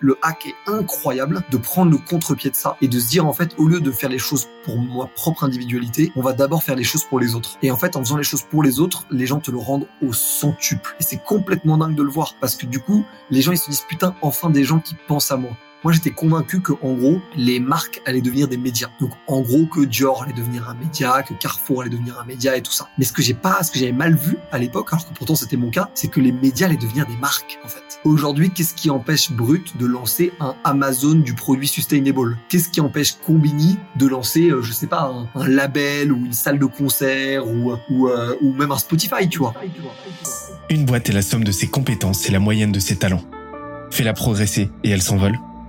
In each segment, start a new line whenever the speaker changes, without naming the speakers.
le hack est incroyable de prendre le contre-pied de ça et de se dire en fait au lieu de faire les choses pour ma propre individualité, on va d'abord faire les choses pour les autres. Et en fait en faisant les choses pour les autres, les gens te le rendent au centuple. Et c'est complètement dingue de le voir parce que du coup, les gens ils se disent putain enfin des gens qui pensent à moi. Moi, j'étais convaincu que, en gros, les marques allaient devenir des médias. Donc, en gros, que Dior allait devenir un média, que Carrefour allait devenir un média et tout ça. Mais ce que j'ai pas, ce que j'avais mal vu à l'époque, alors que pourtant c'était mon cas, c'est que les médias allaient devenir des marques, en fait. Aujourd'hui, qu'est-ce qui empêche Brut de lancer un Amazon du produit sustainable? Qu'est-ce qui empêche Combini de lancer, euh, je sais pas, un, label ou une salle de concert ou, ou, euh, ou même un Spotify, tu vois?
Une boîte est la somme de ses compétences et la moyenne de ses talents. Fais-la progresser et elle s'envole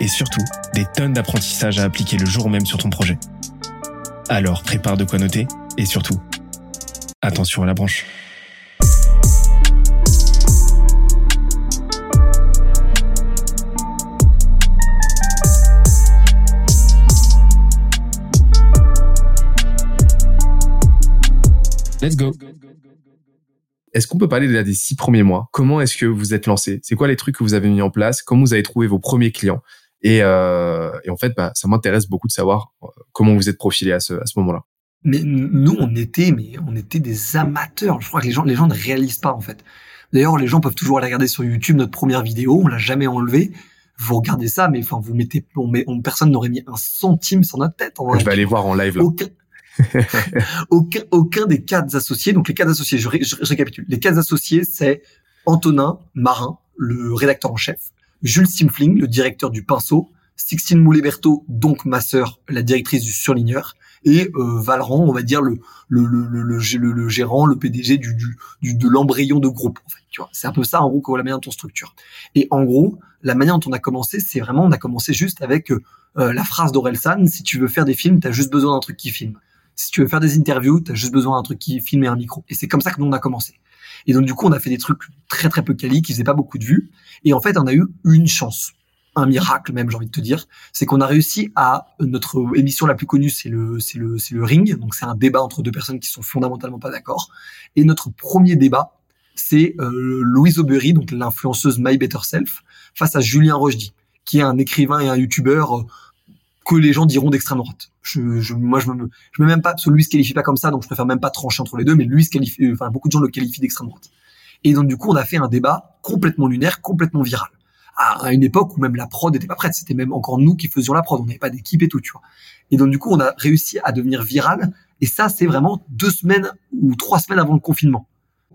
et surtout des tonnes d'apprentissages à appliquer le jour même sur ton projet. Alors prépare de quoi noter et surtout, attention à la branche. Let's go.
Est-ce qu'on peut parler des six premiers mois? Comment est-ce que vous êtes lancé? C'est quoi les trucs que vous avez mis en place? Comment vous avez trouvé vos premiers clients? Et, euh, et en fait, bah, ça m'intéresse beaucoup de savoir euh, comment vous êtes profilé à ce, à ce moment-là.
Mais nous, on était, mais on était des amateurs. Je crois que les gens, les gens ne réalisent pas en fait. D'ailleurs, les gens peuvent toujours aller regarder sur YouTube notre première vidéo. On l'a jamais enlevée. Vous regardez ça, mais enfin, vous mettez, on met, personne n'aurait mis un centime sur notre tête.
En je vais aller voir en live là.
Aucun, aucun, aucun des quatre associés. Donc les quatre associés, je, je récapitule. Les quatre associés, c'est Antonin Marin, le rédacteur en chef. Jules Simfling, le directeur du Pinceau, Sixtine Moulet-Berthaud, donc ma sœur, la directrice du surligneur, et euh, Valran, on va dire le le, le, le, le, gérant, le PDG du, du, de l'embryon de groupe. En fait, tu vois, c'est un peu ça en gros la manière dont on structure. Et en gros, la manière dont on a commencé, c'est vraiment on a commencé juste avec euh, la phrase d'Orelsan si tu veux faire des films, t'as juste besoin d'un truc qui filme. Si tu veux faire des interviews, t'as juste besoin d'un truc qui filme et un micro. Et c'est comme ça que nous on a commencé. Et donc du coup, on a fait des trucs très très peu quali, qui faisaient pas beaucoup de vues. Et en fait, on a eu une chance, un miracle même, j'ai envie de te dire, c'est qu'on a réussi à notre émission la plus connue, c'est le c'est le c'est le ring. Donc c'est un débat entre deux personnes qui sont fondamentalement pas d'accord. Et notre premier débat, c'est euh, Louise Aubery, donc l'influenceuse My Better Self, face à Julien Rochdy, qui est un écrivain et un youtubeur euh, que les gens diront d'extrême droite. Je, je, moi, je me, je me même pas, parce que lui se qualifie pas comme ça, donc je préfère même pas trancher entre les deux, mais lui se qualifie, euh, enfin, beaucoup de gens le qualifient d'extrême droite. Et donc, du coup, on a fait un débat complètement lunaire, complètement viral. À une époque où même la prod n'était pas prête. C'était même encore nous qui faisions la prod. On n'avait pas d'équipe et tout, tu vois. Et donc, du coup, on a réussi à devenir viral. Et ça, c'est vraiment deux semaines ou trois semaines avant le confinement.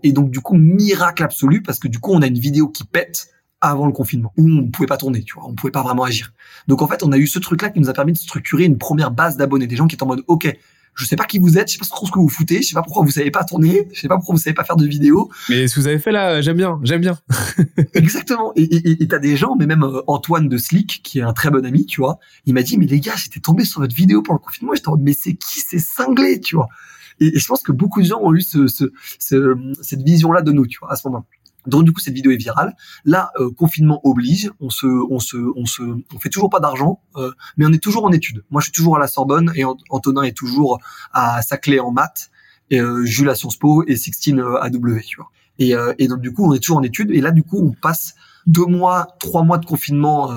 Et donc, du coup, miracle absolu, parce que du coup, on a une vidéo qui pète avant le confinement où on pouvait pas tourner, tu vois, on pouvait pas vraiment agir. Donc en fait, on a eu ce truc-là qui nous a permis de structurer une première base d'abonnés, des gens qui étaient en mode OK, je sais pas qui vous êtes, je sais pas trop ce que vous foutez, je sais pas pourquoi vous savez pas tourner, je sais pas pourquoi vous savez pas faire de vidéos.
Mais ce que vous avez fait là, j'aime bien, j'aime bien.
Exactement. Et t'as des gens, mais même euh, Antoine de Slick, qui est un très bon ami, tu vois, il m'a dit mais les gars, j'étais tombé sur votre vidéo pour le confinement, j'étais en mode mais c'est qui, c'est cinglé, tu vois? Et, je pense que beaucoup de gens ont eu ce, ce, cette vision-là de nous, tu vois, à ce moment-là. Donc du coup cette vidéo est virale. Là euh, confinement oblige, on se on se on se on fait toujours pas d'argent, euh, mais on est toujours en études. Moi je suis toujours à la Sorbonne et Antonin est toujours à Saclay en maths euh, Jules à Sciences Po et Sixtine à W, tu vois. Et, et donc du coup on est toujours en études et là du coup on passe deux mois, trois mois de confinement.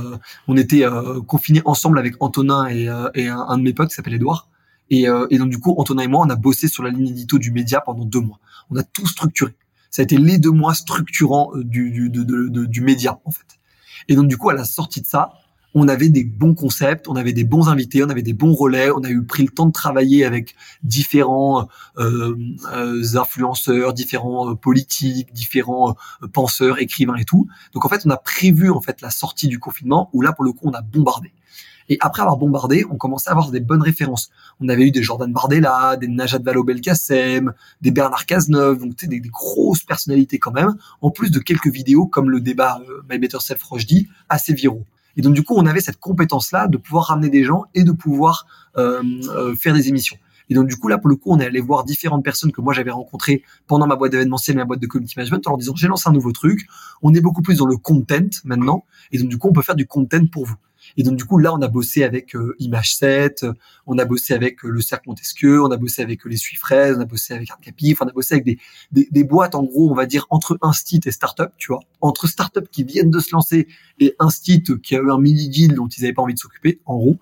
on était confinés ensemble avec Antonin et, et un, de mes potes qui s'appelle Edouard. Et, et donc du coup Antonin et moi on a bossé sur la ligne édito du média pendant deux mois. On a tout structuré ça a été les deux mois structurants euh, du, du, du média en fait. Et donc du coup à la sortie de ça, on avait des bons concepts, on avait des bons invités, on avait des bons relais, on a eu pris le temps de travailler avec différents euh, euh influenceurs, différents euh, politiques, différents penseurs, écrivains et tout. Donc en fait, on a prévu en fait la sortie du confinement où là pour le coup on a bombardé. Et après avoir bombardé, on commençait à avoir des bonnes références. On avait eu des Jordan Bardella, des Najat Vallaud-Belkacem, des Bernard Cazeneuve, donc des, des grosses personnalités quand même, en plus de quelques vidéos comme le débat euh, My Better Self dit, assez viraux. Et donc du coup, on avait cette compétence-là de pouvoir ramener des gens et de pouvoir euh, euh, faire des émissions. Et donc, du coup, là, pour le coup, on est allé voir différentes personnes que moi, j'avais rencontrées pendant ma boîte d'événementiel, ma boîte de community management, en leur disant, j'ai lancé un nouveau truc. On est beaucoup plus dans le content maintenant. Et donc, du coup, on peut faire du content pour vous. Et donc, du coup, là, on a bossé avec euh, Image 7, on a bossé avec le Cercle Montesquieu, on a bossé avec les Suifraises, on a bossé avec Artcapif, on a bossé avec des, des, des, boîtes, en gros, on va dire, entre Instit et Startup, tu vois. Entre Startup qui viennent de se lancer et Instit qui a eu un mini deal dont ils n'avaient pas envie de s'occuper, en gros.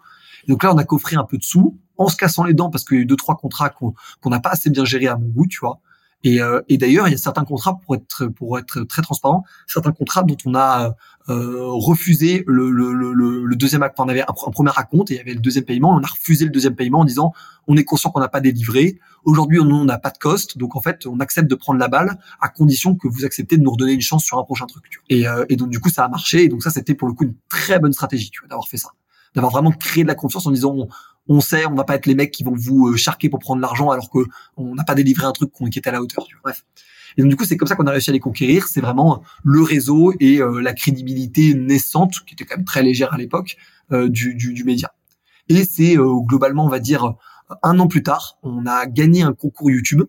Donc là, on a coffré un peu de sous en se cassant les dents parce qu'il y a eu deux trois contrats qu'on n'a pas assez bien gérés à mon goût, tu vois. Et, euh, et d'ailleurs, il y a certains contrats pour être pour être très transparent, certains contrats dont on a euh, refusé le, le, le, le, deuxième acte. on avait un, premier raconte et il y avait le deuxième paiement. On a refusé le deuxième paiement en disant on est conscient qu'on n'a pas délivré. Aujourd'hui, on n'a pas de cost, donc en fait, on accepte de prendre la balle à condition que vous acceptez de nous redonner une chance sur un prochain truc. Et, euh, et donc du coup, ça a marché. Et donc ça, c'était pour le coup une très bonne stratégie, d'avoir fait ça d'avoir vraiment créé de la confiance en disant on, sait, on va pas être les mecs qui vont vous euh, charquer pour prendre l'argent alors que on n'a pas délivré un truc qui était à la hauteur. Bref. Et donc du coup, c'est comme ça qu'on a réussi à les conquérir. C'est vraiment le réseau et euh, la crédibilité naissante, qui était quand même très légère à l'époque, euh, du, du, du, média. Et c'est globalement, on va dire, un an plus tard, on a gagné un concours YouTube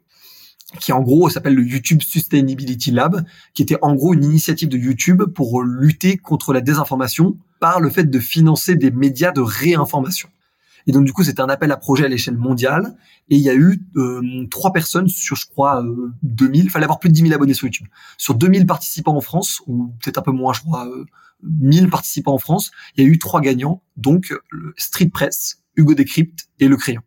qui en gros s'appelle le YouTube Sustainability Lab, qui était en gros une initiative de YouTube pour lutter contre la désinformation par le fait de financer des médias de réinformation. Et donc du coup, c'était un appel à projet à l'échelle mondiale. Et il y a eu euh, trois personnes sur, je crois, euh, 2000. Il fallait avoir plus de 10 000 abonnés sur YouTube. Sur 2000 participants en France, ou peut-être un peu moins, je crois, euh, 1000 participants en France, il y a eu trois gagnants. Donc le Street Press, Hugo Décrypte et Le Crayon.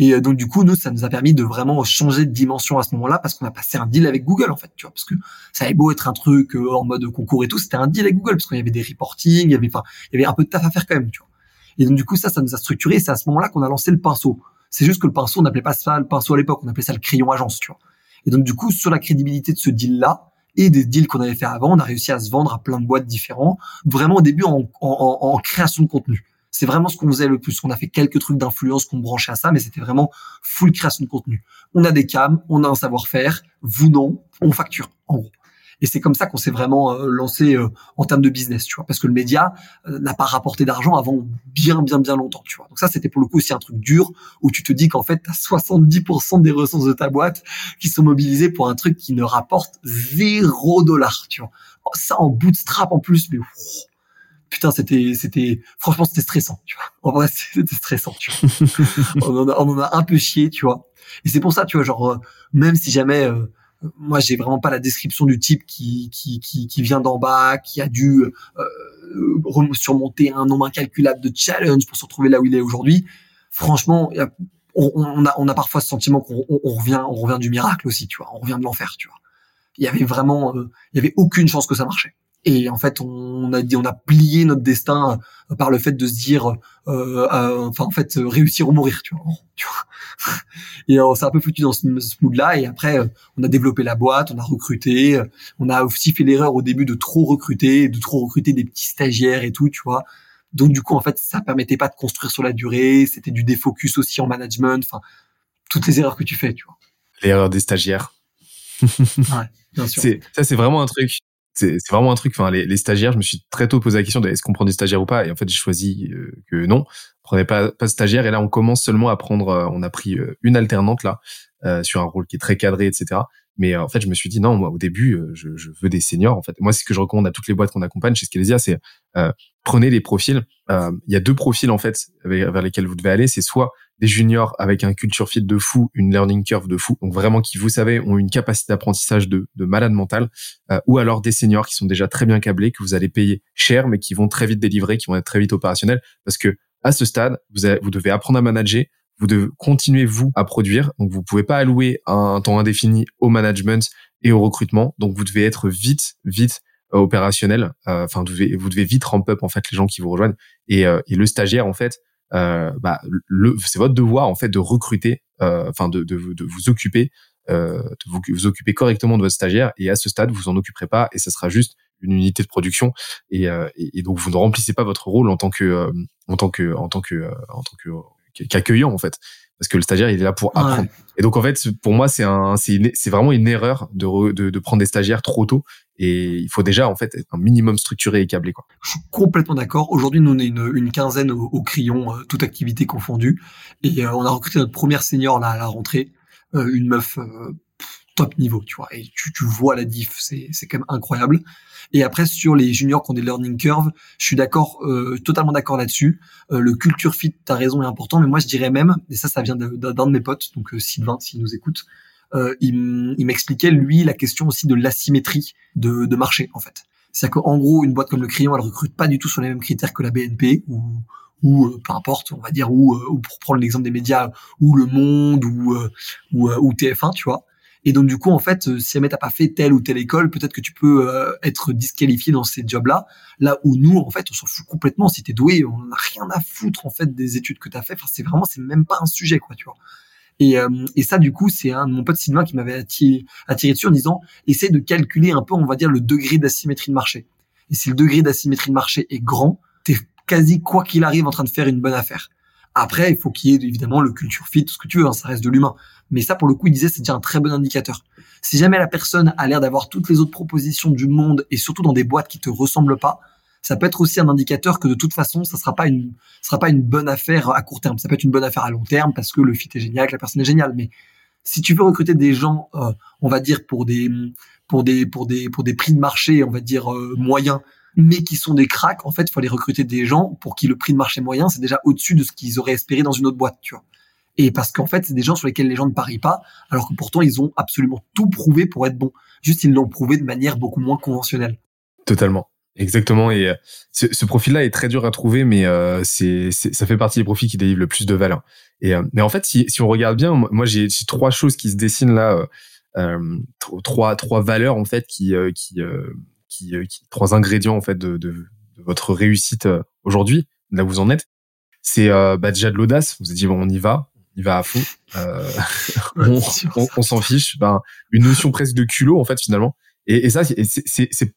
Et euh, donc du coup, nous, ça nous a permis de vraiment changer de dimension à ce moment-là parce qu'on a passé un deal avec Google en fait, tu vois, parce que ça avait beau être un truc euh, en mode concours et tout, c'était un deal avec Google parce qu'il y avait des reporting, il y avait, enfin, il y avait un peu de taf à faire quand même, tu vois. Et donc du coup, ça, ça nous a structuré. C'est à ce moment-là qu'on a lancé le pinceau. C'est juste que le pinceau, on n'appelait pas ça le pinceau à l'époque, on appelait ça le crayon agence, tu vois. Et donc du coup, sur la crédibilité de ce deal-là et des deals qu'on avait fait avant, on a réussi à se vendre à plein de boîtes différents, vraiment au début en, en, en création de contenu. C'est vraiment ce qu'on faisait le plus. On a fait quelques trucs d'influence qu'on branchait à ça, mais c'était vraiment full création de contenu. On a des cams, on a un savoir-faire. Vous non, on facture en gros. Et c'est comme ça qu'on s'est vraiment euh, lancé euh, en termes de business, tu vois, parce que le média euh, n'a pas rapporté d'argent avant bien, bien, bien longtemps, tu vois. Donc ça, c'était pour le coup aussi un truc dur où tu te dis qu'en fait, tu as 70% des ressources de ta boîte qui sont mobilisées pour un truc qui ne rapporte zéro dollar, tu vois. Ça en bootstrap en plus, mais putain, c'était, c'était, franchement, c'était stressant, tu vois. En vrai, c'était stressant, tu vois. on, en a, on en a un peu chié, tu vois. Et c'est pour ça, tu vois, genre, euh, même si jamais, euh, moi, j'ai vraiment pas la description du type qui, qui, qui, qui vient d'en bas, qui a dû euh, surmonter un nombre incalculable de challenges pour se retrouver là où il est aujourd'hui. Franchement, on, on, a, on a parfois ce sentiment qu'on on, revient, on revient du miracle aussi, tu vois. On revient de l'enfer, tu vois. Il y avait vraiment, euh, il y avait aucune chance que ça marchait. Et en fait, on a dit, on a plié notre destin euh, par le fait de se dire, euh, euh, enfin en fait, réussir ou mourir, tu vois. Tu vois et on s'est un peu foutu dans ce, mood-là. Et après, on a développé la boîte, on a recruté. On a aussi fait l'erreur au début de trop recruter, de trop recruter des petits stagiaires et tout, tu vois. Donc du coup, en fait, ça permettait pas de construire sur la durée. C'était du défocus aussi en management. Enfin, toutes les erreurs que tu fais, tu vois.
L'erreur des stagiaires.
ouais, bien sûr.
Ça, c'est vraiment un truc c'est vraiment un truc. Enfin, les, les, stagiaires, je me suis très tôt posé la question de est-ce qu'on prend des stagiaires ou pas? Et en fait, j'ai choisi euh, que non, on prenait pas pas de stagiaires. Et là, on commence seulement à prendre. Euh, on a pris euh, une alternante là sur un rôle qui est très cadré, etc. Mais en fait, je me suis dit non, moi au début, je, je, veux des seniors. En fait, moi, ce que je recommande à toutes les boîtes qu'on accompagne chez Scalesia, c'est prenez les profils. Il y a deux profils en fait vers lesquels vous devez aller. C'est soit des juniors avec un culture fit de fou, une learning curve de fou, donc vraiment qui, vous savez, ont une capacité d'apprentissage de, de malade mental, euh, ou alors des seniors qui sont déjà très bien câblés, que vous allez payer cher, mais qui vont très vite délivrer, qui vont être très vite opérationnels, parce que à ce stade, vous, avez, vous devez apprendre à manager, vous devez continuer vous à produire, donc vous pouvez pas allouer un temps indéfini au management et au recrutement, donc vous devez être vite, vite euh, opérationnel. Euh, enfin, vous devez, vous devez vite ramp up en fait les gens qui vous rejoignent. Et, et le stagiaire en fait euh, bah, le, c'est votre devoir en fait de recruter, euh, enfin de, de, de, vous occuper, euh, de vous, occuper correctement de votre stagiaire. Et à ce stade, vous en occuperez pas et ça sera juste une unité de production et, et, et, donc vous ne remplissez pas votre rôle en tant que en tant que en tant que en tant que qu'accueillant en fait parce que le stagiaire il est là pour apprendre. Et donc en fait pour moi c'est un c'est vraiment une erreur de, de, de prendre des stagiaires trop tôt et il faut déjà en fait être un minimum structuré et câblé quoi.
Je suis complètement d'accord. Aujourd'hui nous on est une, une quinzaine au, crayon euh, toute activité confondue et euh, on a recruté notre première senior là à la rentrée, euh, une meuf top niveau, tu vois. Et tu, tu vois la diff, c'est c'est quand même incroyable. Et après sur les juniors qui ont des learning curves, je suis d'accord, euh, totalement d'accord là-dessus. Euh, le culture fit, t'as raison, est important. Mais moi je dirais même, et ça ça vient d'un de, mes potes, donc euh, Sylvain s'il nous écoute, euh, il, il m'expliquait lui la question aussi de l'asymétrie de, de marché en fait. C'est-à-dire qu'en gros une boîte comme le Crayon, elle recrute pas du tout sur les mêmes critères que la BNP ou ou euh, peu importe, on va dire, ou, ou pour prendre l'exemple des médias, ou Le Monde, ou, ou, ou TF1, tu vois. Et donc du coup, en fait, euh, si jamais t'as pas fait telle ou telle école, peut-être que tu peux euh, être disqualifié dans ces jobs-là. Là où nous, en fait, on s'en fout complètement. Si t'es doué, on n'a rien à foutre en fait des études que t'as fait. Enfin, c'est vraiment, c'est même pas un sujet, quoi, tu vois. Et, euh, et ça, du coup, c'est un de mon pote Sylvain qui m'avait attiré, attiré dessus en disant, essaie de calculer un peu, on va dire, le degré d'asymétrie de marché. Et si le degré d'asymétrie de marché est grand, t'es quasi quoi qu'il arrive en train de faire une bonne affaire. Après, il faut qu'il y ait évidemment le culture fit, tout ce que tu veux, hein, ça reste de l'humain. Mais ça, pour le coup, il disait, c'est déjà un très bon indicateur. Si jamais la personne a l'air d'avoir toutes les autres propositions du monde et surtout dans des boîtes qui te ressemblent pas, ça peut être aussi un indicateur que de toute façon, ça sera pas une, sera pas une bonne affaire à court terme. Ça peut être une bonne affaire à long terme parce que le fit est génial, que la personne est géniale. Mais si tu veux recruter des gens, euh, on va dire pour des, pour des, pour des, pour des prix de marché, on va dire euh, moyens, mais qui sont des cracks, en fait, il faut aller recruter des gens pour qui le prix de marché moyen, c'est déjà au-dessus de ce qu'ils auraient espéré dans une autre boîte, tu vois. Et parce qu'en fait, c'est des gens sur lesquels les gens ne parient pas, alors que pourtant, ils ont absolument tout prouvé pour être bons. Juste, ils l'ont prouvé de manière beaucoup moins conventionnelle.
Totalement. Exactement. Et euh, ce, profil-là est très dur à trouver, mais euh, c'est, ça fait partie des profils qui délivrent le plus de valeur. Et euh, mais en fait, si, on regarde bien, moi j'ai, trois choses qui se dessinent là, trois trois valeurs en fait qui qui qui, euh, qui, trois ingrédients en fait de, de, de votre réussite euh, aujourd'hui, là où vous en êtes, c'est euh, bah, déjà de l'audace. Vous avez dit bon, on y va, on y va à fond, on, on, s'en fiche. Ben, une notion presque de culot en fait finalement. Et, et ça, c'est,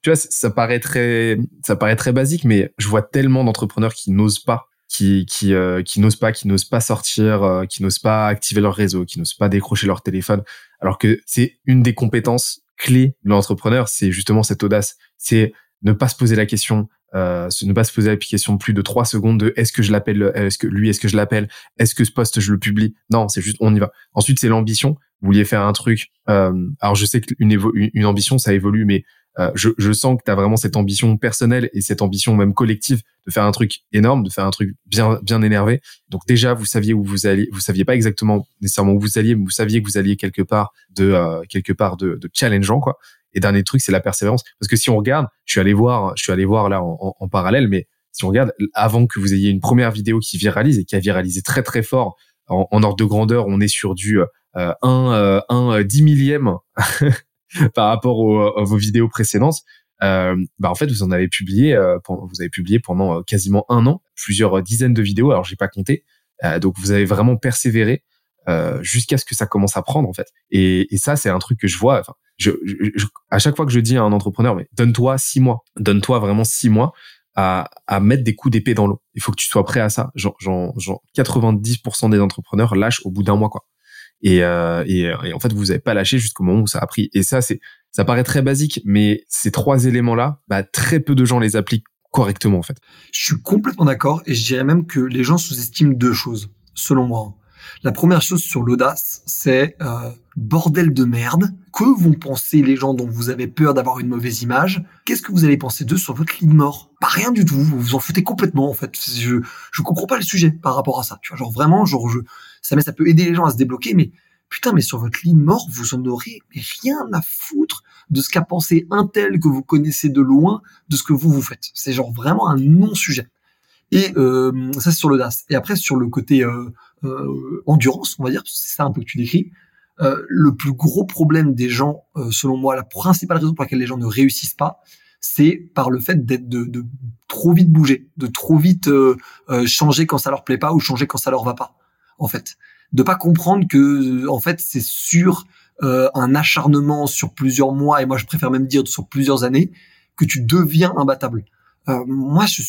tu vois, ça paraît très, ça paraît très basique, mais je vois tellement d'entrepreneurs qui n'osent pas, qui, qui, euh, qui n'osent pas, qui n'osent pas sortir, qui n'osent pas activer leur réseau, qui n'osent pas décrocher leur téléphone, alors que c'est une des compétences clé de l'entrepreneur, c'est justement cette audace. C'est ne pas se poser la question, euh, ne pas se poser la question plus de trois secondes de est-ce que je l'appelle, est-ce que lui, est-ce que je l'appelle, est-ce que ce poste je le publie? Non, c'est juste on y va. Ensuite, c'est l'ambition. Vous vouliez faire un truc. Euh, alors, je sais qu'une une ambition, ça évolue, mais euh, je, je, sens que tu as vraiment cette ambition personnelle et cette ambition même collective de faire un truc énorme, de faire un truc bien bien énervé. Donc déjà, vous saviez où vous alliez, vous saviez pas exactement nécessairement où vous alliez, mais vous saviez que vous alliez quelque part de euh, quelque part de, de challengeant quoi. Et dernier truc, c'est la persévérance. Parce que si on regarde, je suis allé voir, je suis allé voir là en, en, parallèle, mais si on regarde, avant que vous ayez une première vidéo qui viralise et qui a viralisé très très fort en, en ordre de grandeur, on est sur du euh, un, euh, un dix millième par rapport aux, à vos vidéos précédentes, euh, bah en fait vous en avez publié, euh, vous avez publié pendant euh, quasiment un an, plusieurs dizaines de vidéos. Alors j'ai pas compté, euh, donc vous avez vraiment persévéré euh, jusqu'à ce que ça commence à prendre en fait. Et, et ça c'est un truc que je vois. Enfin, je, je, à chaque fois que je dis à un entrepreneur, mais donne-toi six mois, donne-toi vraiment six mois à, à mettre des coups d'épée dans l'eau. Il faut que tu sois prêt à ça. Genre, genre, genre 90% des entrepreneurs lâchent au bout d'un mois quoi. Et, euh, et, et, en fait, vous n'avez pas lâché jusqu'au moment où ça a pris. Et ça, c'est, ça paraît très basique, mais ces trois éléments-là, bah, très peu de gens les appliquent correctement, en fait.
Je suis complètement d'accord, et je dirais même que les gens sous-estiment deux choses, selon moi. La première chose sur l'audace, c'est euh, bordel de merde. Que vont penser les gens dont vous avez peur d'avoir une mauvaise image? Qu'est-ce que vous allez penser d'eux sur votre lit mort? Pas rien du tout. Vous vous en foutez complètement en fait. Je je comprends pas le sujet par rapport à ça. Tu vois, genre vraiment, genre je ça mais ça peut aider les gens à se débloquer, mais putain, mais sur votre lit mort, vous en aurez rien à foutre de ce qu'a pensé un tel que vous connaissez de loin, de ce que vous vous faites. C'est genre vraiment un non-sujet. Et euh, ça c'est sur l'audace. Et après sur le côté euh, euh, endurance, on va dire, c'est ça un peu que tu décris. Euh, le plus gros problème des gens, euh, selon moi, la principale raison pour laquelle les gens ne réussissent pas, c'est par le fait d'être de, de, trop vite bouger, de trop vite euh, changer quand ça leur plaît pas ou changer quand ça leur va pas. En fait, de pas comprendre que en fait c'est sur un acharnement sur plusieurs mois et moi je préfère même dire sur plusieurs années que tu deviens imbattable. Moi, je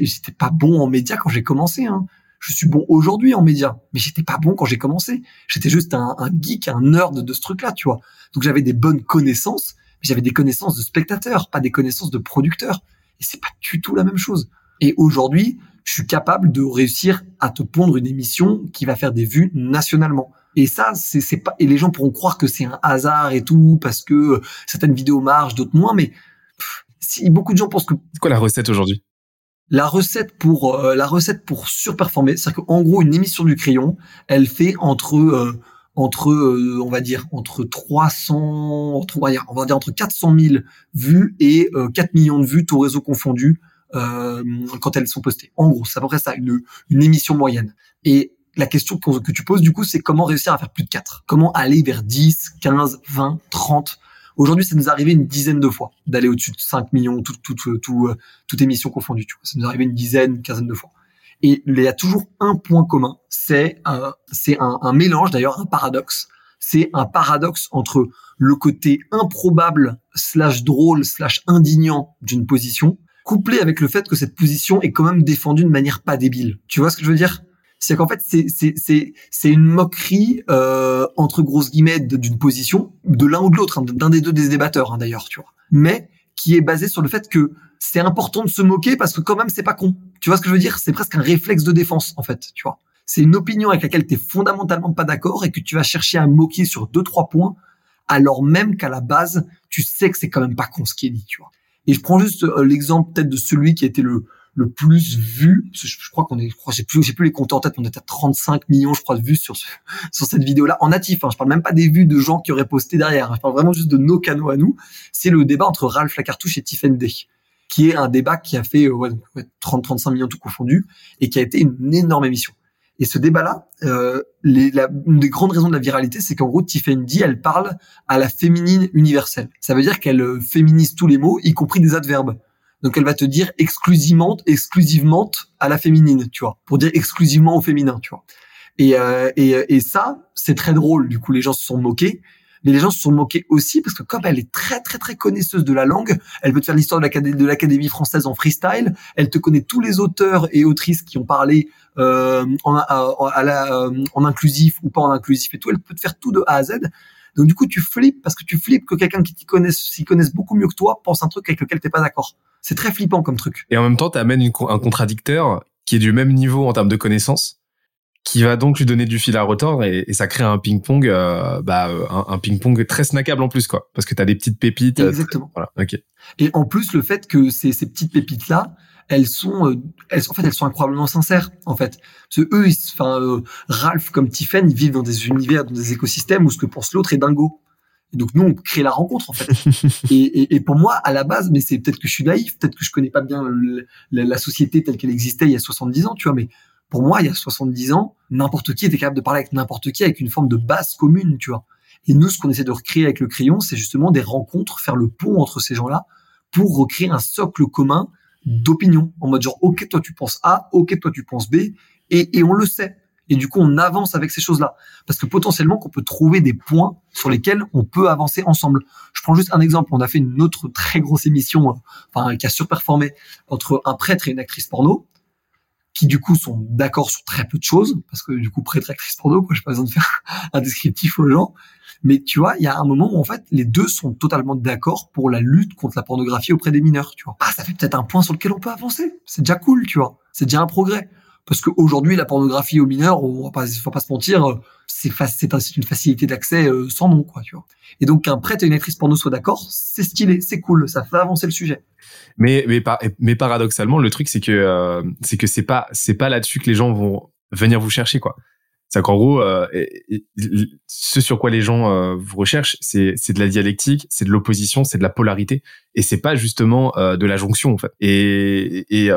j'étais pas bon en médias quand j'ai commencé. Hein Je suis bon aujourd'hui en médias, mais j'étais pas bon quand j'ai commencé. J'étais juste un, un, geek, un nerd de ce truc-là, tu vois. Donc j'avais des bonnes connaissances, mais j'avais des connaissances de spectateurs, pas des connaissances de producteurs. Et c'est pas du tout la même chose. Et aujourd'hui, je suis capable de réussir à te pondre une émission qui va faire des vues nationalement. Et ça, c'est pas et les gens pourront croire que c'est un hasard et tout parce que certaines vidéos marchent, d'autres moins. Mais si beaucoup de gens pensent que
c'est quoi la recette aujourd'hui?
La recette pour euh, la recette pour surperformer, c'est-à-dire qu'en gros une émission du crayon, elle fait entre euh, entre euh, on va dire entre 300 entre, on va dire, on va dire entre 400 000 vues et 4 millions de vues tout réseau confondu quand elles sont postées. En gros, c'est à peu près ça une une émission moyenne. Et la question que, tu poses, du coup, c'est comment réussir à faire plus de 4 Comment aller vers 10, 15, 20, 30 Aujourd'hui, ça nous est arrivé une dizaine de fois d'aller au-dessus de 5 millions, tout, tout, tout, euh, toute émission confondue. Tu vois. Ça nous est arrivé une dizaine, quinzaine de fois. Et il y a toujours un point commun, c'est euh, c'est un, un mélange, d'ailleurs un paradoxe. C'est un paradoxe entre le côté improbable slash drôle slash indignant d'une position, couplé avec le fait que cette position est quand même défendue de manière pas débile. Tu vois ce que je veux dire? C'est qu'en fait c'est une moquerie euh, entre grosses guillemets d'une position de l'un ou de l'autre, hein, d'un des deux des débatteurs hein, d'ailleurs, tu vois. Mais qui est basée sur le fait que c'est important de se moquer parce que quand même c'est pas con. Tu vois ce que je veux dire? C'est presque un réflexe de défense en fait, tu vois. C'est une opinion avec laquelle tu es fondamentalement pas d'accord et que tu vas chercher à moquer sur deux trois points alors même qu'à la base, tu sais que c'est quand même pas con ce qui est dit, tu vois. Et je prends juste euh, l'exemple peut-être de celui qui a été le le plus vu. Je, crois qu'on est, je crois, j'ai plus, j'ai plus les comptes en tête. On était à 35 millions, je crois, de vues sur sur cette vidéo-là en natif. Hein. Je parle même pas des vues de gens qui auraient posté derrière. Hein. Je parle vraiment juste de nos canaux à nous. C'est le débat entre Ralph Lacartouche et Tiffen Day, qui est un débat qui a fait euh, ouais, 30-35 millions tout confondu et qui a été une énorme émission. Et ce débat-là, euh, les, une des grandes raisons de la viralité, c'est qu'en gros, Tiffany, elle parle à la féminine universelle. Ça veut dire qu'elle euh, féminise tous les mots, y compris des adverbes. Donc elle va te dire exclusivement, exclusivement à la féminine, tu vois, pour dire exclusivement au féminin, tu vois. Et, euh, et, et ça, c'est très drôle. Du coup, les gens se sont moqués. Mais les gens se sont moqués aussi parce que comme elle est très très très connaisseuse de la langue, elle veut te faire l'histoire de l'Académie française en freestyle. Elle te connaît tous les auteurs et autrices qui ont parlé euh, en, à, la, euh, en inclusif ou pas en inclusif et tout. Elle peut te faire tout de A à Z. Donc du coup, tu flippes parce que tu flippes que quelqu'un qui t'y connaisse, s'y connaisse beaucoup mieux que toi, pense un truc avec lequel t'es pas d'accord. C'est très flippant comme truc.
Et en même temps, tu amènes un contradicteur qui est du même niveau en termes de connaissances, qui va donc lui donner du fil à retordre et, ça crée un ping-pong, euh, bah, un, ping-pong très snackable en plus, quoi. Parce que tu as des petites pépites.
Euh, Exactement.
voilà. Ok.
Et en plus, le fait que ces, ces petites pépites là, elles sont, euh, elles, en fait, elles sont incroyablement sincères, en fait. Parce que eux, enfin, euh, Ralph comme Tiffen, ils vivent dans des univers, dans des écosystèmes où ce que pense l'autre est dingo. Et donc nous, on crée la rencontre en fait. et, et, et, pour moi, à la base, mais c'est peut-être que je suis naïf, peut-être que je connais pas bien la, société telle qu'elle existait il y a 70 ans, tu vois. Mais pour moi, il y a 70 ans, n'importe qui était capable de parler avec n'importe qui avec une forme de base commune, tu vois. Et nous, ce qu'on essaie de recréer avec le crayon, c'est justement des rencontres, faire le pont entre ces gens-là pour recréer un socle commun d'opinion en mode genre ok toi tu penses A, ok toi tu penses B et, et on le sait. Et du coup, on avance avec ces choses-là. Parce que potentiellement, qu'on peut trouver des points sur lesquels on peut avancer ensemble. Je prends juste un exemple. On a fait une autre très grosse émission, euh, enfin, qui a surperformé entre un prêtre et une actrice porno, qui du coup sont d'accord sur très peu de choses, parce que du coup, prêtre et actrice porno, quoi, j'ai pas besoin de faire un descriptif aux gens. Mais tu vois, il y a un moment où en fait les deux sont totalement d'accord pour la lutte contre la pornographie auprès des mineurs, tu vois. Ah, ça fait peut-être un point sur lequel on peut avancer. C'est déjà cool, tu vois. C'est déjà un progrès. Parce qu'aujourd'hui, la pornographie aux mineurs, on va pas, faut pas se mentir, c'est une facilité d'accès euh, sans nom, quoi, tu vois. Et donc qu'un prêtre et une actrice porno soient d'accord, c'est stylé, c'est cool, ça fait avancer le sujet.
Mais paradoxalement, le truc c'est que euh, c'est que pas c'est pas là-dessus que les gens vont venir vous chercher, quoi. C'est qu'en gros, euh, ce sur quoi les gens euh, vous recherchent, c'est c'est de la dialectique, c'est de l'opposition, c'est de la polarité, et c'est pas justement euh, de la jonction en fait. Et, et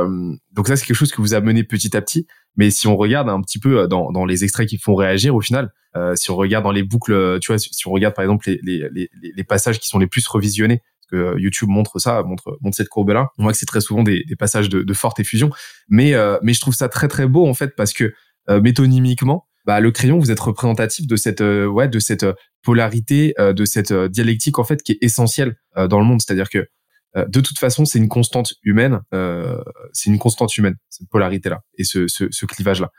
donc ça, c'est quelque chose que vous amenez petit à petit. Mais si on regarde un petit peu dans, dans les extraits qui font réagir au final, si on regarde dans les boucles, tu vois, si on regarde par exemple les, les, les, les passages qui sont les plus revisionnés, que YouTube montre ça, montre, montre cette courbe-là. On voit que c'est très souvent des, des passages de, de, forte effusion. Mais, mais je trouve ça très très beau en fait parce que métonymiquement, bah, le crayon, vous êtes représentatif de cette, euh, ouais, de cette euh, polarité, euh, de cette dialectique en fait qui est essentielle dans le monde. C'est-à-dire que de toute façon, c'est une constante humaine. Euh, c'est une constante humaine cette polarité là et ce, ce, ce clivage là.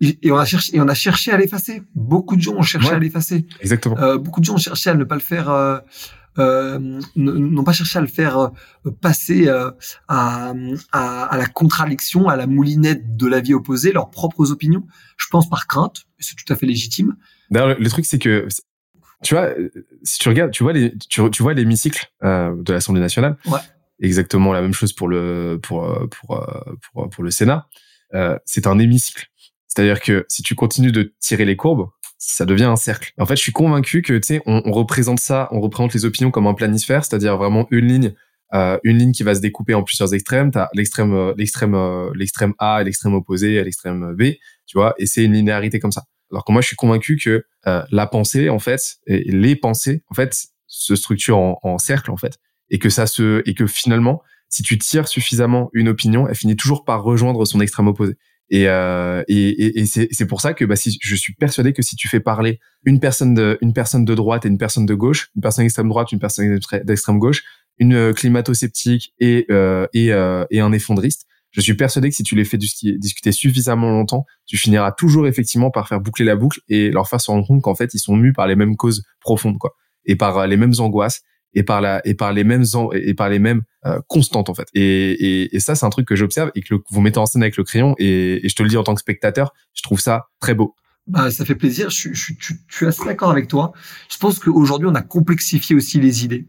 Et on a cherché, et on a cherché à l'effacer. Beaucoup de gens ont cherché à l'effacer.
Exactement.
Beaucoup de gens ont cherché à ne pas le faire. Euh, n'ont pas cherché à le faire euh, passer euh, à, à, à, la contradiction, à la moulinette de la vie opposée, leurs propres opinions. Je pense par crainte, c'est tout à fait légitime.
D'ailleurs, le truc c'est que tu vois, si tu regardes, tu vois les, tu, tu vois l'hémicycle euh, de l'Assemblée nationale.
Ouais.
Exactement la même chose pour le pour pour pour, pour le Sénat. Euh, c'est un hémicycle. C'est-à-dire que si tu continues de tirer les courbes, ça devient un cercle. en fait, je suis convaincu que tu sais, on, on, représente ça, on représente les opinions comme un planisphère, c'est-à-dire vraiment une ligne, euh, une ligne qui va se découper en plusieurs extrêmes. T'as l'extrême, euh, l'extrême, euh, l'extrême A et l'extrême opposé à l'extrême B, tu vois, et c'est une linéarité comme ça. Alors que moi, je suis convaincu que euh, la pensée, en fait, et les pensées, en fait, se structurent en, en cercle, en fait, et que ça se, et que finalement, si tu tires suffisamment une opinion, elle finit toujours par rejoindre son extrême opposé. Et, euh, et, et, et c'est pour ça que bah, si, je suis persuadé que si tu fais parler une personne de, une personne de droite et une personne de gauche, une personne d'extrême droite, une personne d'extrême gauche, une euh, climato-sceptique et, euh, et, euh, et un effondriste, je suis persuadé que si tu les fais discuter suffisamment longtemps, tu finiras toujours effectivement par faire boucler la boucle et leur faire se rendre compte qu'en fait ils sont mus par les mêmes causes profondes quoi et par les mêmes angoisses et par la et par les mêmes et par les mêmes euh, constantes en fait. Et, et, et ça c'est un truc que j'observe et que vous mettez en scène avec le crayon et, et, je te le dis en tant que spectateur, je trouve ça très beau.
Bah, ça fait plaisir. Je, je, je, je suis assez d'accord avec toi. Je pense qu'aujourd'hui on a complexifié aussi les idées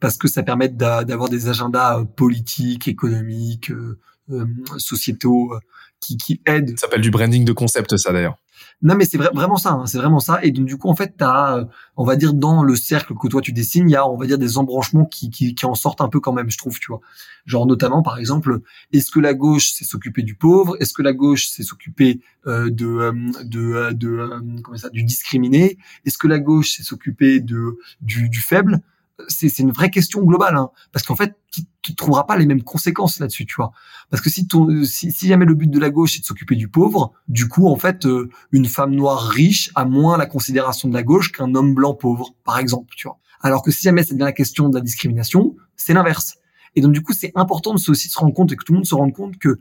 parce que ça permet d'avoir des agendas euh, politiques, économiques, euh, euh, sociétaux qui, qui aident.
Ça s'appelle du branding de concept ça d'ailleurs.
Non, mais c'est vraiment ça, hein, c'est vraiment ça. Et donc du coup, en fait, t'as, euh, on va dire dans le cercle que toi tu dessines, il y a, on va dire, des embranchements qui, qui, qui en sortent un peu quand même, je trouve, tu vois. Genre notamment, par exemple, est-ce que la gauche c'est s'occuper du pauvre? Est-ce que la gauche c'est s'occuper euh, de, euh, de, de, euh, comment ça, du discriminé? Est-ce que la gauche c'est s'occuper de du, du faible? C'est une vraie question globale, hein, parce qu'en fait, tu, tu trouveras pas les mêmes conséquences là-dessus, tu vois. Parce que si, ton, si, si jamais le but de la gauche c'est de s'occuper du pauvre, du coup, en fait, euh, une femme noire riche a moins la considération de la gauche qu'un homme blanc pauvre, par exemple, tu vois. Alors que si jamais c'est bien la question de la discrimination, c'est l'inverse. Et donc du coup, c'est important de aussi se rendre compte et que tout le monde se rende compte que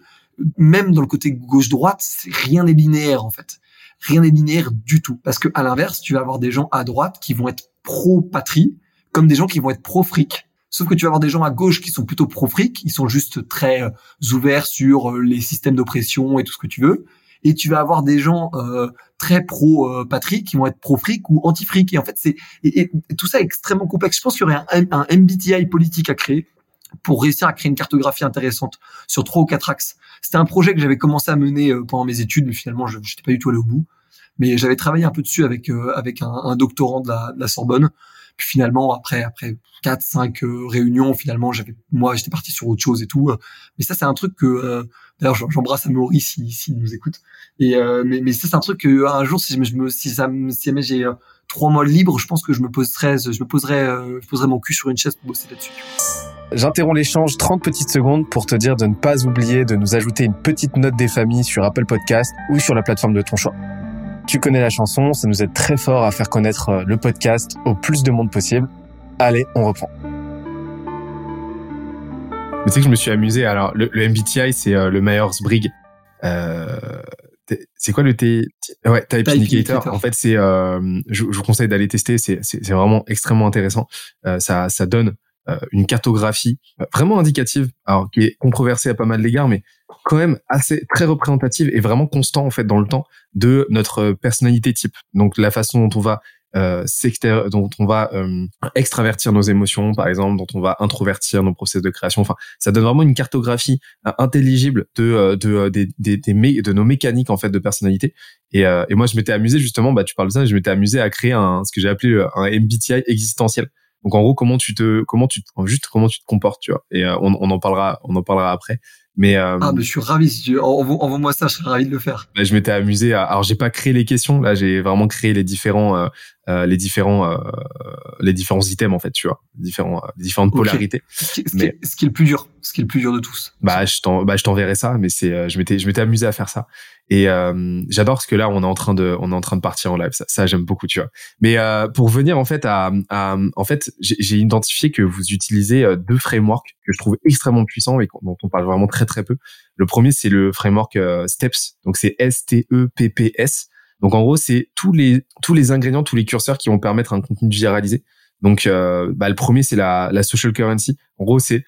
même dans le côté gauche-droite, rien n'est linéaire en fait. Rien n'est linéaire du tout. Parce que à l'inverse, tu vas avoir des gens à droite qui vont être pro-patrie comme des gens qui vont être pro-fric. Sauf que tu vas avoir des gens à gauche qui sont plutôt pro-fric, ils sont juste très euh, ouverts sur euh, les systèmes d'oppression et tout ce que tu veux. Et tu vas avoir des gens euh, très pro-patrie qui vont être pro-fric ou anti-fric. Et en fait, c'est et, tout ça est extrêmement complexe. Je pense qu'il y aurait un, MBTI politique à créer pour réussir à créer une cartographie intéressante sur trois ou quatre axes. C'était un projet que j'avais commencé à mener pendant mes études, mais finalement, je n'étais pas du tout allé au bout. Mais j'avais travaillé un peu dessus avec avec un, doctorant de la Sorbonne finalement, après après quatre cinq euh, réunions, finalement, j'avais moi j'étais parti sur autre chose et tout. Euh. mais ça, c'est un truc que euh, d'ailleurs j'embrasse Amaury s'il si, nous écoute. Et mais, mais ça, c'est un truc que un jour, si je me si ça si jamais j'ai trois mois libres, je pense que je me poserai je me poserai je poserai mon cul sur une chaise pour bosser là-dessus.
J'interromps l'échange 30 petites secondes pour te dire de ne pas oublier de nous ajouter une petite note des familles sur Apple Podcast ou sur la plateforme de ton choix. Tu connais la chanson, ça nous aide très fort à faire connaître euh, le podcast au plus de monde possible. Allez, on reprend.
Mais tu sais que je me suis amusé. Alors, le, le MBTI, c'est euh, le Myers-Briggs. Euh, c'est quoi le T? Ouais, Type, Type Indicator. En fait, c'est, euh, je, je, vous conseille d'aller tester. C'est, c'est, vraiment extrêmement intéressant. Euh, ça, ça donne euh, une cartographie vraiment indicative, alors qui est controversée à pas mal d'égards, mais quand même assez très représentative et vraiment constant en fait dans le temps de notre personnalité type. Donc la façon dont on va euh, dont on va euh, extravertir nos émotions, par exemple, dont on va introvertir nos process de création. Enfin, ça donne vraiment une cartographie euh, intelligible de euh, de euh, de nos mécaniques en fait de personnalité. Et, et moi, je m'étais amusé justement, bah tu parles de ça, je m'étais amusé à créer un ce que j'ai appelé un MBTI existentiel. Donc en gros, comment tu te, comment tu, juste comment tu te comportes, tu vois. Et euh, on, on, en parlera, on en parlera après. Mais euh,
ah, mais je suis ravi. Si tu envoie-moi ça, je serais ravi de le faire.
Bah, je m'étais amusé. À, alors j'ai pas créé les questions. Là, j'ai vraiment créé les différents, euh, euh les différents, euh, les différents items en fait, tu vois, différents, les différentes okay. polarités.
Ce qui, ce, mais, qui, ce qui est le plus dur, ce qui est le plus dur de tous.
Bah je t'en, bah je t'enverrai ça. Mais c'est, je m'étais, je m'étais amusé à faire ça. Et euh, j'adore parce que là, on est en train de, on est en train de partir en live. Ça, ça j'aime beaucoup, tu vois. Mais euh, pour venir en fait à, à en fait, j'ai identifié que vous utilisez euh, deux frameworks que je trouve extrêmement puissants et dont on parle vraiment très très peu. Le premier, c'est le framework euh, Steps. Donc c'est S T E P P S. Donc en gros, c'est tous les tous les ingrédients, tous les curseurs qui vont permettre un contenu de viraliser. Donc euh, bah, le premier, c'est la, la social currency. En gros, c'est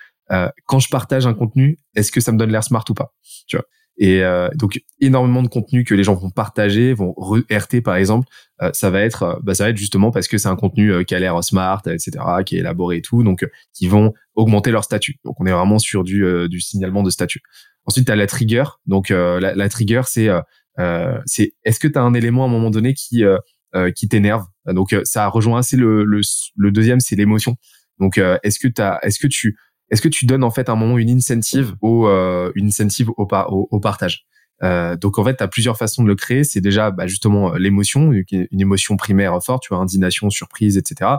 quand je partage un contenu, est-ce que ça me donne l'air smart ou pas Tu vois et euh, donc énormément de contenu que les gens vont partager, vont RT par exemple, euh, ça va être, euh, bah, ça va être justement parce que c'est un contenu qui a l'air smart, etc., qui est élaboré et tout, donc qui vont augmenter leur statut. Donc on est vraiment sur du, du signalement de statut. Ensuite, tu as la trigger. Donc la, la, trigger, c'est c'est est-ce que tu as un élément à un moment donné qui qui t'énerve? Donc ça rejoint assez le, le, le deuxième, c'est l'émotion. Donc est-ce que t'as est-ce que tu est-ce que tu donnes en fait un moment une incentive au euh, une incentive au, au, partage? Euh, donc en fait, tu as plusieurs façons de le créer. C'est déjà bah, justement euh, l'émotion, une émotion primaire forte, tu vois, indignation, surprise, etc.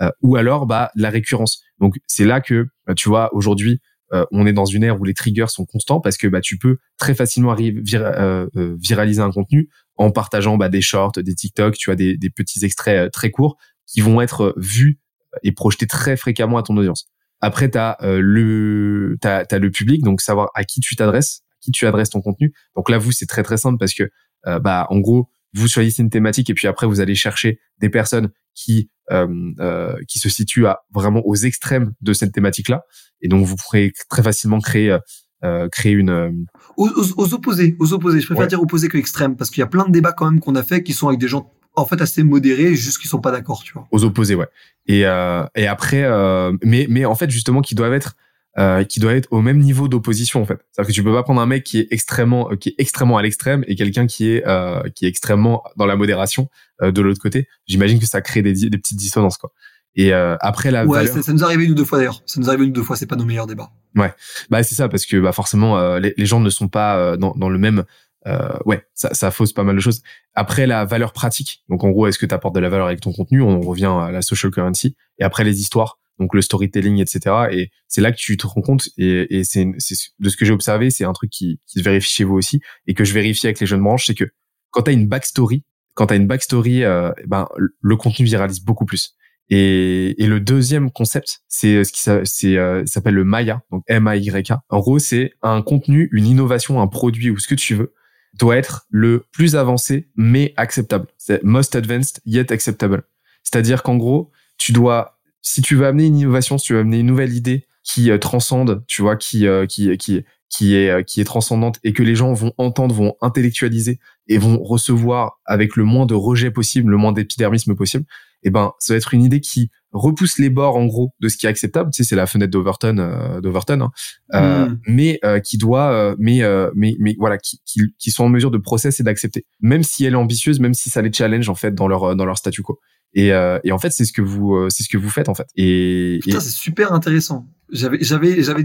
Euh, ou alors bah, la récurrence. Donc c'est là que bah, tu vois aujourd'hui, euh, on est dans une ère où les triggers sont constants parce que bah, tu peux très facilement viraliser un contenu en partageant bah, des shorts, des TikTok, tu as des, des petits extraits très courts qui vont être vus et projetés très fréquemment à ton audience. Après, tu as, euh, le, t'as, le public, donc savoir à qui tu t'adresses, à qui tu adresses ton contenu. Donc là, vous, c'est très très simple parce que, euh, bah, en gros, vous choisissez une thématique et puis après, vous allez chercher des personnes qui euh, euh qui se situent à, vraiment aux extrêmes de cette thématique-là. Et donc, vous pourrez très facilement créer euh, créer une
aux, aux, opposés aux opposés je préfère dire opposés que extrêmes parce qu'il y a plein de débats quand même qu'on a fait qui sont avec des gens en fait assez modérés, juste qu'ils sont pas d'accord, tu vois.
Aux opposés, ouais. Et euh, et après, euh, mais mais en fait justement qui doivent être euh, qui doivent être au même niveau d'opposition en fait. C'est-à-dire que tu peux pas prendre un mec qui est extrêmement qui est extrêmement à l'extrême et quelqu'un qui est euh, qui est extrêmement dans la modération euh, de l'autre côté. J'imagine que ça crée des, des petites dissonances quoi. Et euh, après la
ouais,
valeur...
ça, nous arrive une ou deux fois d'ailleurs. Ça nous arrive une ou deux fois. C'est pas nos meilleurs débats.
Ouais, bah c'est ça parce que bah forcément euh, les, les, gens ne sont pas dans, dans le même euh, ouais, ça, ça fausse pas mal de choses. Après, la valeur pratique. Donc, en gros, est-ce que tu apportes de la valeur avec ton contenu? On revient à la social currency. Et après, les histoires, donc le storytelling, etc. Et c'est là que tu te rends compte. Et, et c'est de ce que j'ai observé, c'est un truc qui, qui se vérifie chez vous aussi et que je vérifie avec les jeunes branches, c'est que quand tu as une backstory, quand tu as une backstory, euh, ben le contenu viralise beaucoup plus. Et, et le deuxième concept, c'est ce qui euh, s'appelle le Maya, donc M-A-Y-A. En gros, c'est un contenu, une innovation, un produit ou ce que tu veux doit être le plus avancé mais acceptable. C'est most advanced yet acceptable. C'est-à-dire qu'en gros, tu dois, si tu veux amener une innovation, si tu veux amener une nouvelle idée qui euh, transcende, tu vois, qui euh, qui qui qui est euh, qui est transcendante et que les gens vont entendre, vont intellectualiser et vont recevoir avec le moins de rejet possible, le moins d'épidermisme possible, eh ben ça va être une idée qui repousse les bords en gros de ce qui est acceptable. Tu sais, c'est la fenêtre d'Overton, euh, d'Overton, hein. euh, mm. mais euh, qui doit, euh, mais, euh, mais mais voilà, qui, qui, qui sont en mesure de process et d'accepter, même si elle est ambitieuse, même si ça les challenge en fait dans leur dans leur statu quo. Et, et en fait, c'est ce que vous c'est ce que vous faites en fait. Et,
Putain, c'est super intéressant. J'avais j'avais j'avais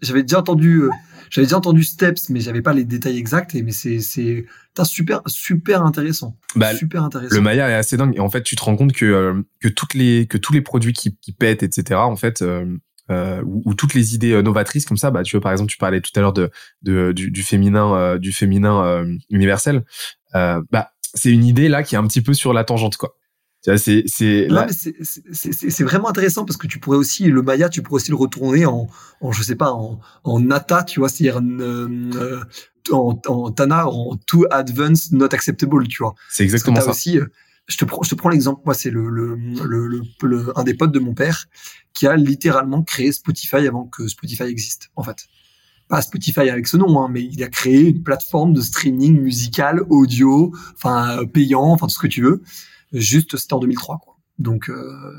j'avais déjà entendu j'avais déjà entendu Steps, mais j'avais pas les détails exacts. Et mais c'est c'est super super intéressant. Bah, super intéressant.
Le Maya est assez dingue. Et en fait, tu te rends compte que euh, que toutes les que tous les produits qui, qui pètent, etc. En fait. Euh, euh, ou, toutes les idées novatrices comme ça bah tu vois par exemple tu parlais tout à l'heure de, de du, du féminin du féminin universel bah c'est une idée là qui est un petit peu sur la tangente quoi c'est c'est
c'est vraiment intéressant parce que tu pourrais aussi le Maya, tu pourrais aussi le retourner en, en je sais pas en, en Nata, tu vois, c'est-à-dire euh, en, en Tana, en too advanced, not acceptable, tu vois.
C'est exactement ça.
Aussi, euh, je te prends, je te prends l'exemple. Moi, c'est le, le, le, le, un des potes de mon père qui a littéralement créé Spotify avant que Spotify existe, en fait. Pas Spotify avec ce nom, hein, mais il a créé une plateforme de streaming musical, audio, enfin payant, enfin tout ce que tu veux. Juste, c'était en 2003, quoi. Donc, euh,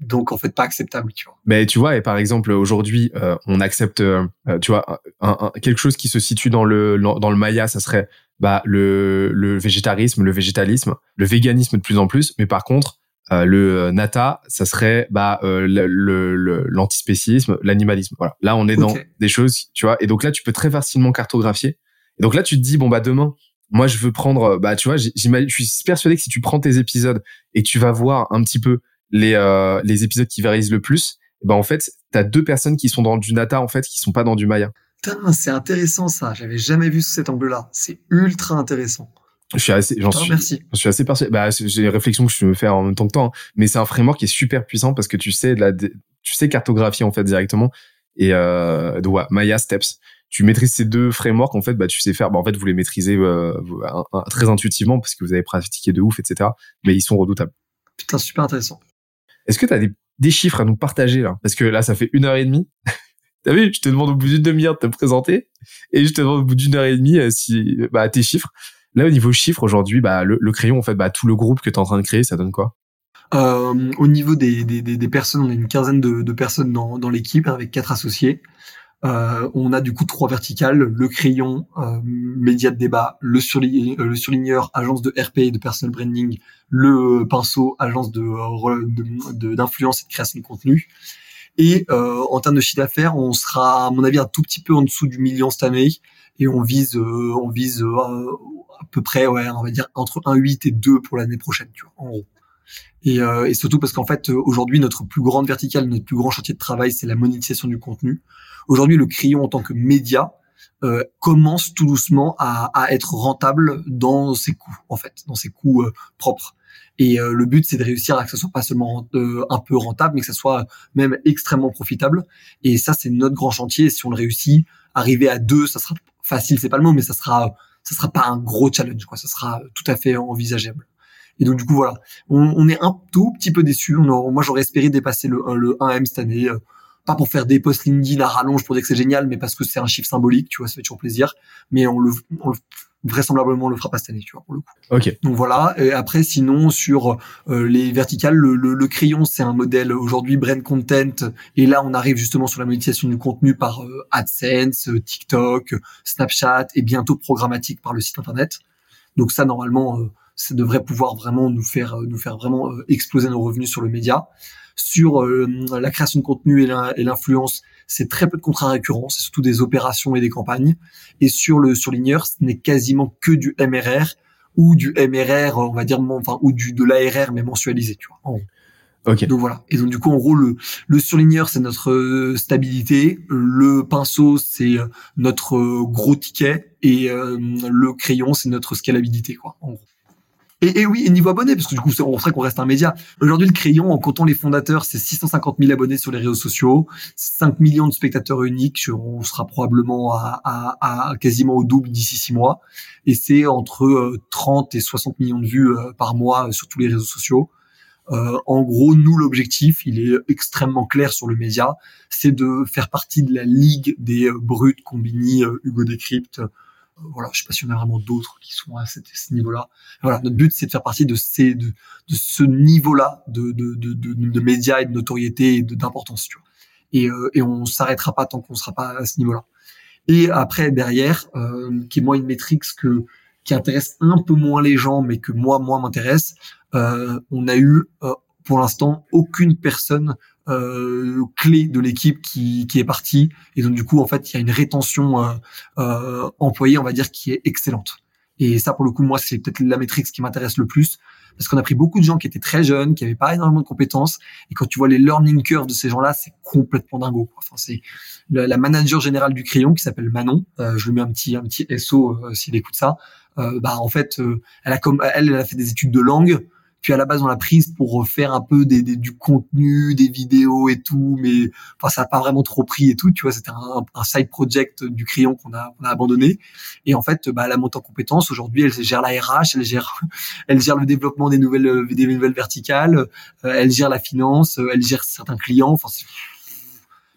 donc en fait pas acceptable, tu vois.
Mais tu vois, et par exemple aujourd'hui, euh, on accepte, euh, tu vois, un, quelque chose qui se situe dans le dans le Maya, ça serait bah le le végétarisme, le végétalisme, le véganisme de plus en plus. Mais par contre, le nata, ça serait bah le l'antispécisme, l'animalisme. Voilà. Là, on est dans des choses, tu vois. Et donc là, tu peux très facilement cartographier. Et donc là, tu te dis bon bah demain, moi, je veux prendre, euh, bah, tu vois, je suis persuadé que si tu prends tes épisodes et tu vas voir un petit peu les, euh, les épisodes qui viralisent le plus, bah, en fait, t'as deux personnes qui sont dans du Nata, en fait, qui sont pas dans du Maya.
Putain, c'est intéressant ça. J'avais jamais vu sous cet angle-là. C'est ultra intéressant.
Je suis assez, j'en suis,
merci.
je suis assez persuadé. Bah, c'est- j'ai des réflexions que je me fais en même temps que toi, hein. mais c'est un framework qui est super puissant parce que tu sais la, tu sais cartographier en fait directement et euh, donc, ouais, Maya Steps. Tu maîtrises ces deux frameworks en fait, bah tu sais faire. Bah, en fait, vous les maîtrisez euh, vous- un- un- très intuitivement parce que vous avez pratiqué de ouf, etc. Mais ils sont redoutables.
Putain, super intéressant.
Est-ce que tu as des, des chiffres à nous partager là? Parce que là, ça fait une heure et demie. T'as vu? Je te demande au bout d'une demi-heure de te présenter et je te demande au bout d'une heure et demie euh, si bah tes chiffres. Là, au niveau chiffres aujourd'hui, bah le, le crayon en fait, bah tout le groupe que tu es en train de créer, ça donne quoi?
Euh, au niveau des, des, des, des personnes, on a une quinzaine de, de personnes dans, dans l'équipe avec quatre associés. Euh, on a du coup trois verticales le crayon, euh, média de débat, le, euh, surligneur, agence de RP et de personal branding, le pinceau, agence de re- de- d'influence et de création de contenu. Et euh, en termes de chiffre d'affaires, on sera à mon avis un tout petit peu en dessous du million cette année et on vise euh, on vise euh, à peu près ouais on va dire entre 1,8 et 2 pour l'année prochaine tu vois en gros. Et, euh, et surtout parce qu'en fait, euh, aujourd'hui, notre plus grande verticale, notre plus grand chantier de travail, c'est la monétisation du contenu. Aujourd'hui, le crayon en tant que média euh, commence tout doucement à, à être rentable dans ses coûts, en fait, dans ses coûts euh, propres. Et euh, le but, c'est de réussir à que ce soit pas seulement euh, un peu rentable, mais que ça soit même extrêmement profitable. Et ça, c'est notre grand chantier. Si on le réussit, arriver à deux, ça sera facile, c'est pas le mot, mais ça sera, ça sera pas un gros challenge, quoi. Ça sera tout à fait envisageable. Et donc du coup voilà, on, on est un tout petit peu déçu. moi j'aurais espéré dépasser le, le 1M cette année, euh, pas pour faire des posts LinkedIn à rallonge pour dire que c'est génial, mais parce que c'est un chiffre symbolique, tu vois, ça fait toujours plaisir. Mais on le, on le vraisemblablement on le fera pas cette année, tu vois, pour le coup.
Ok.
Donc voilà. Et après, sinon sur euh, les verticales, le, le, le crayon c'est un modèle aujourd'hui brand content. Et là, on arrive justement sur la monétisation du contenu par euh, AdSense, euh, TikTok, Snapchat et bientôt programmatique par le site internet. Donc ça, normalement, euh, ça devrait pouvoir vraiment nous faire euh, nous faire vraiment euh, exploser nos revenus sur le média. Sur euh, la création de contenu et l'in- et l'influence, c'est très peu de contrats récurrents, c'est surtout des opérations et des campagnes. Et sur le surligneur, ce n'est quasiment que du MRR ou du MRR, on va dire, enfin, ou du de l'ARR mais mensualisé, tu vois. en gros.
Ok.
Donc voilà. Et donc du coup, en gros, le, le surligneur, c'est notre euh, stabilité. Le pinceau, c'est euh, notre euh, gros ticket. Et euh, le crayon, c'est notre scalabilité, quoi. En gros. Et, et oui, et niveau abonnés, parce que du coup, on serait qu'on reste un média. Aujourd'hui, le crayon, en comptant les fondateurs, c'est 650 000 abonnés sur les réseaux sociaux, c'est 5 millions de spectateurs uniques. On sera probablement à, quasiment au double d'ici six mois. Et c'est entre euh, 30 et 60 millions de vues euh, par mois euh, sur tous les réseaux sociaux. Euh, en gros, nous, l'objectif, il est extrêmement clair sur le média, c'est de faire partie de la ligue des euh, brutes, Combini, euh, Hugo Décrypte. Voilà, je sais pas si on a vraiment d'autres qui sont à, ce niveau-là. Voilà, notre but, c'est de faire partie de ces, de, de ce niveau-là de, de, de, médias et de notoriété et d'importance, tu vois. Et, euh, et on s'arrêtera pas tant qu'on sera pas à ce niveau-là. Et après, derrière, euh, qui est moi une métrique que qui intéresse un peu moins les gens, mais que moi, moi m'intéresse, euh, on a eu euh, pour l'instant aucune personne euh, clé de l'équipe qui, qui est partie. Et donc du coup en fait il y a une rétention euh, euh, employée on va dire qui est excellente. Et ça pour le coup moi c'est peut-être la métrique qui m'intéresse le plus. Parce qu'on a pris beaucoup de gens qui étaient très jeunes qui avaient pas énormément de compétences. Et quand tu vois les learning curves de ces gens-là c'est complètement dingo quoi. enfin c'est la, la manager générale du crayon qui s'appelle Manon euh, je lui mets un petit un petit SO euh, s'il écoute ça. Euh, bah en fait euh, elle a comme elle, elle a fait des études de langue puis à la base on l'a prise pour faire un peu des, des- du contenu des vidéos et tout mais enfin ça a pas vraiment trop pris et tout tu vois c'était un, un side project du crayon qu'on a abandonné et en fait bah elle a monté en compétence aujourd'hui elle gère la RH elle gère elle gère le développement des nouvelles des nouvelles verticales euh, elle gère la finance euh, elle gère certains clients enfin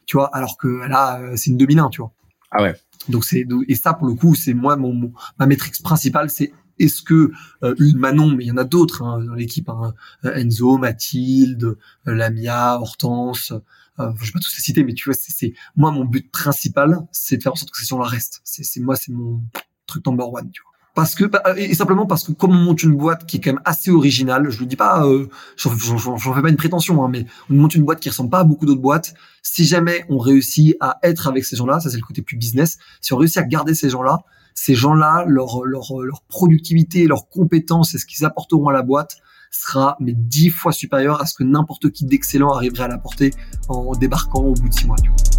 tu vois alors que là euh, c'est une 2001 tu vois
Ah ouais.
donc c'est et ça pour le coup c'est moi mon, mon- ma métrique principale c'est est-ce que euh, une Manon mais il y en a d'autres hein, dans l'équipe hein, euh, Enzo Mathilde euh, Lamia Hortense euh, je vais pas tous les citer mais tu vois c'est moi mon but principal c'est de faire en sorte que ces gens-là restent. C'est moi c'est mon truc number one tu vois parce que bah, et simplement parce que comme on monte une boîte qui est quand même assez originale je le dis pas euh, j'en fais pas une prétention hein, mais on monte une boîte qui ressemble pas à beaucoup d'autres boîtes si jamais on réussit à être avec ces gens-là ça c'est le côté plus business si on réussit à garder ces gens-là ces gens-là, leur, leur, leur productivité, leurs compétences et ce qu'ils apporteront à la boîte sera mais dix fois supérieur à ce que n'importe qui d'excellent arriverait à l'apporter en débarquant au bout de six mois. tu vois.